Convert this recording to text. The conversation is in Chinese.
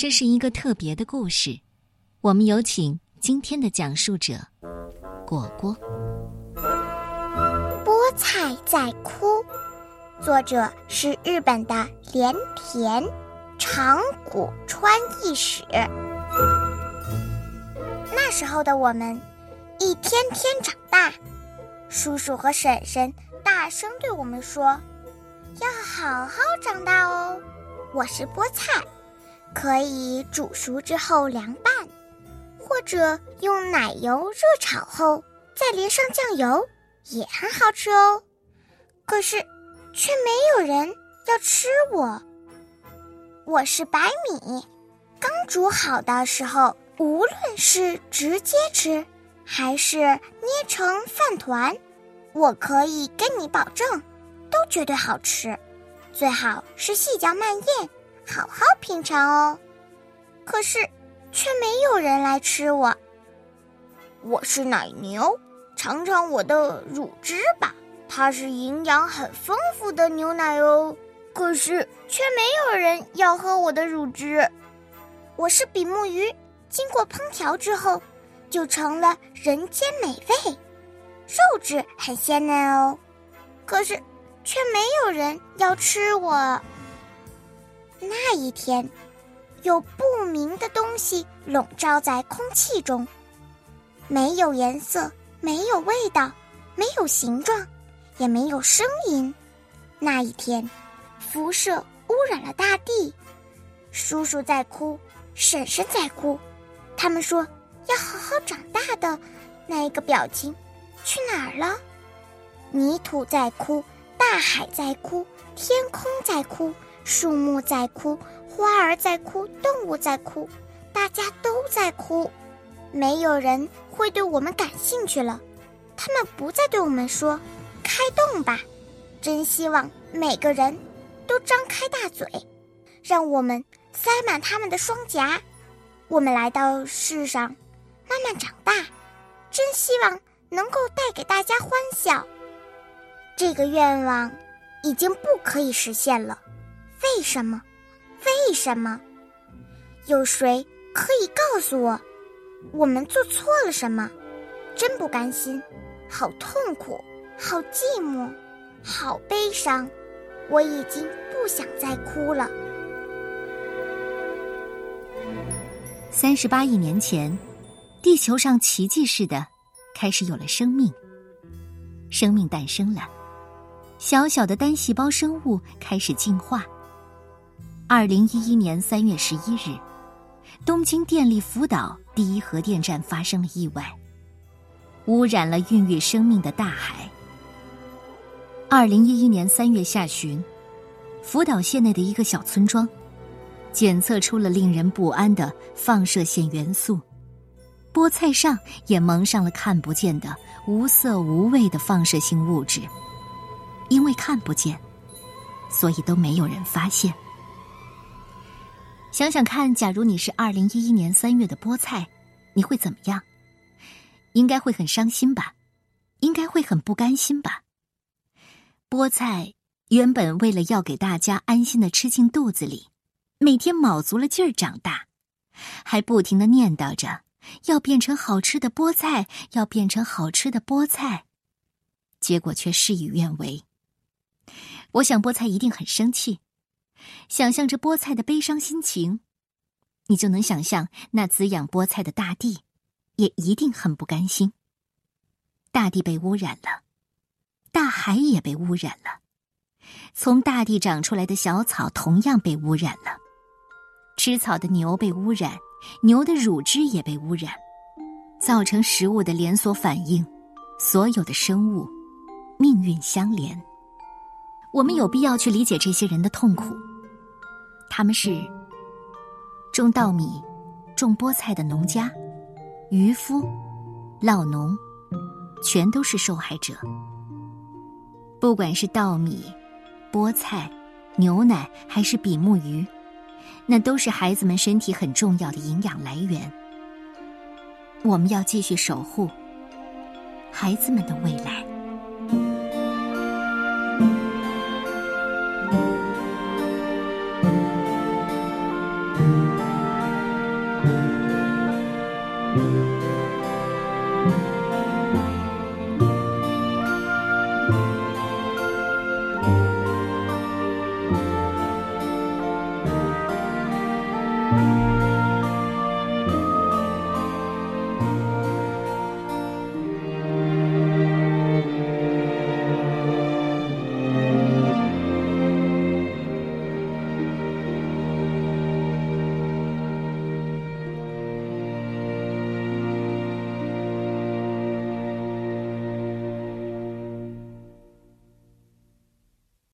这是一个特别的故事，我们有请今天的讲述者果果。菠菜在哭，作者是日本的连田长谷川义史。那时候的我们一天天长大，叔叔和婶婶大声对我们说：“要好好长大哦。”我是菠菜，可以煮熟之后凉拌，或者用奶油热炒后再淋上酱油，也很好吃哦。可是，却没有人要吃我。我是白米，刚煮好的时候，无论是直接吃，还是捏成饭团，我可以跟你保证，都绝对好吃。最好是细嚼慢咽，好好品尝哦。可是，却没有人来吃我。我是奶牛，尝尝我的乳汁吧，它是营养很丰富的牛奶哦。可是，却没有人要喝我的乳汁。我是比目鱼，经过烹调之后，就成了人间美味，肉质很鲜嫩哦。可是。却没有人要吃我。那一天，有不明的东西笼罩在空气中，没有颜色，没有味道，没有形状，也没有声音。那一天，辐射污染了大地。叔叔在哭，婶婶在哭，他们说要好好长大的那一个表情去哪儿了？泥土在哭。大海在哭，天空在哭，树木在哭，花儿在哭，动物在哭，大家都在哭，没有人会对我们感兴趣了。他们不再对我们说：“开动吧！”真希望每个人都张开大嘴，让我们塞满他们的双颊。我们来到世上，慢慢长大，真希望能够带给大家欢笑。这个愿望已经不可以实现了，为什么？为什么？有谁可以告诉我，我们做错了什么？真不甘心，好痛苦，好寂寞，好悲伤，我已经不想再哭了。三十八亿年前，地球上奇迹似的开始有了生命，生命诞生了。小小的单细胞生物开始进化。二零一一年三月十一日，东京电力福岛第一核电站发生了意外，污染了孕育生命的大海。二零一一年三月下旬，福岛县内的一个小村庄，检测出了令人不安的放射线元素，菠菜上也蒙上了看不见的无色无味的放射性物质。因为看不见，所以都没有人发现。想想看，假如你是二零一一年三月的菠菜，你会怎么样？应该会很伤心吧？应该会很不甘心吧？菠菜原本为了要给大家安心的吃进肚子里，每天卯足了劲儿长大，还不停的念叨着要变成好吃的菠菜，要变成好吃的菠菜，结果却事与愿违。我想菠菜一定很生气，想象着菠菜的悲伤心情，你就能想象那滋养菠菜的大地，也一定很不甘心。大地被污染了，大海也被污染了，从大地长出来的小草同样被污染了，吃草的牛被污染，牛的乳汁也被污染，造成食物的连锁反应，所有的生物命运相连。我们有必要去理解这些人的痛苦。他们是种稻米、种菠菜的农家、渔夫、老农，全都是受害者。不管是稻米、菠菜、牛奶，还是比目鱼，那都是孩子们身体很重要的营养来源。我们要继续守护孩子们的未来。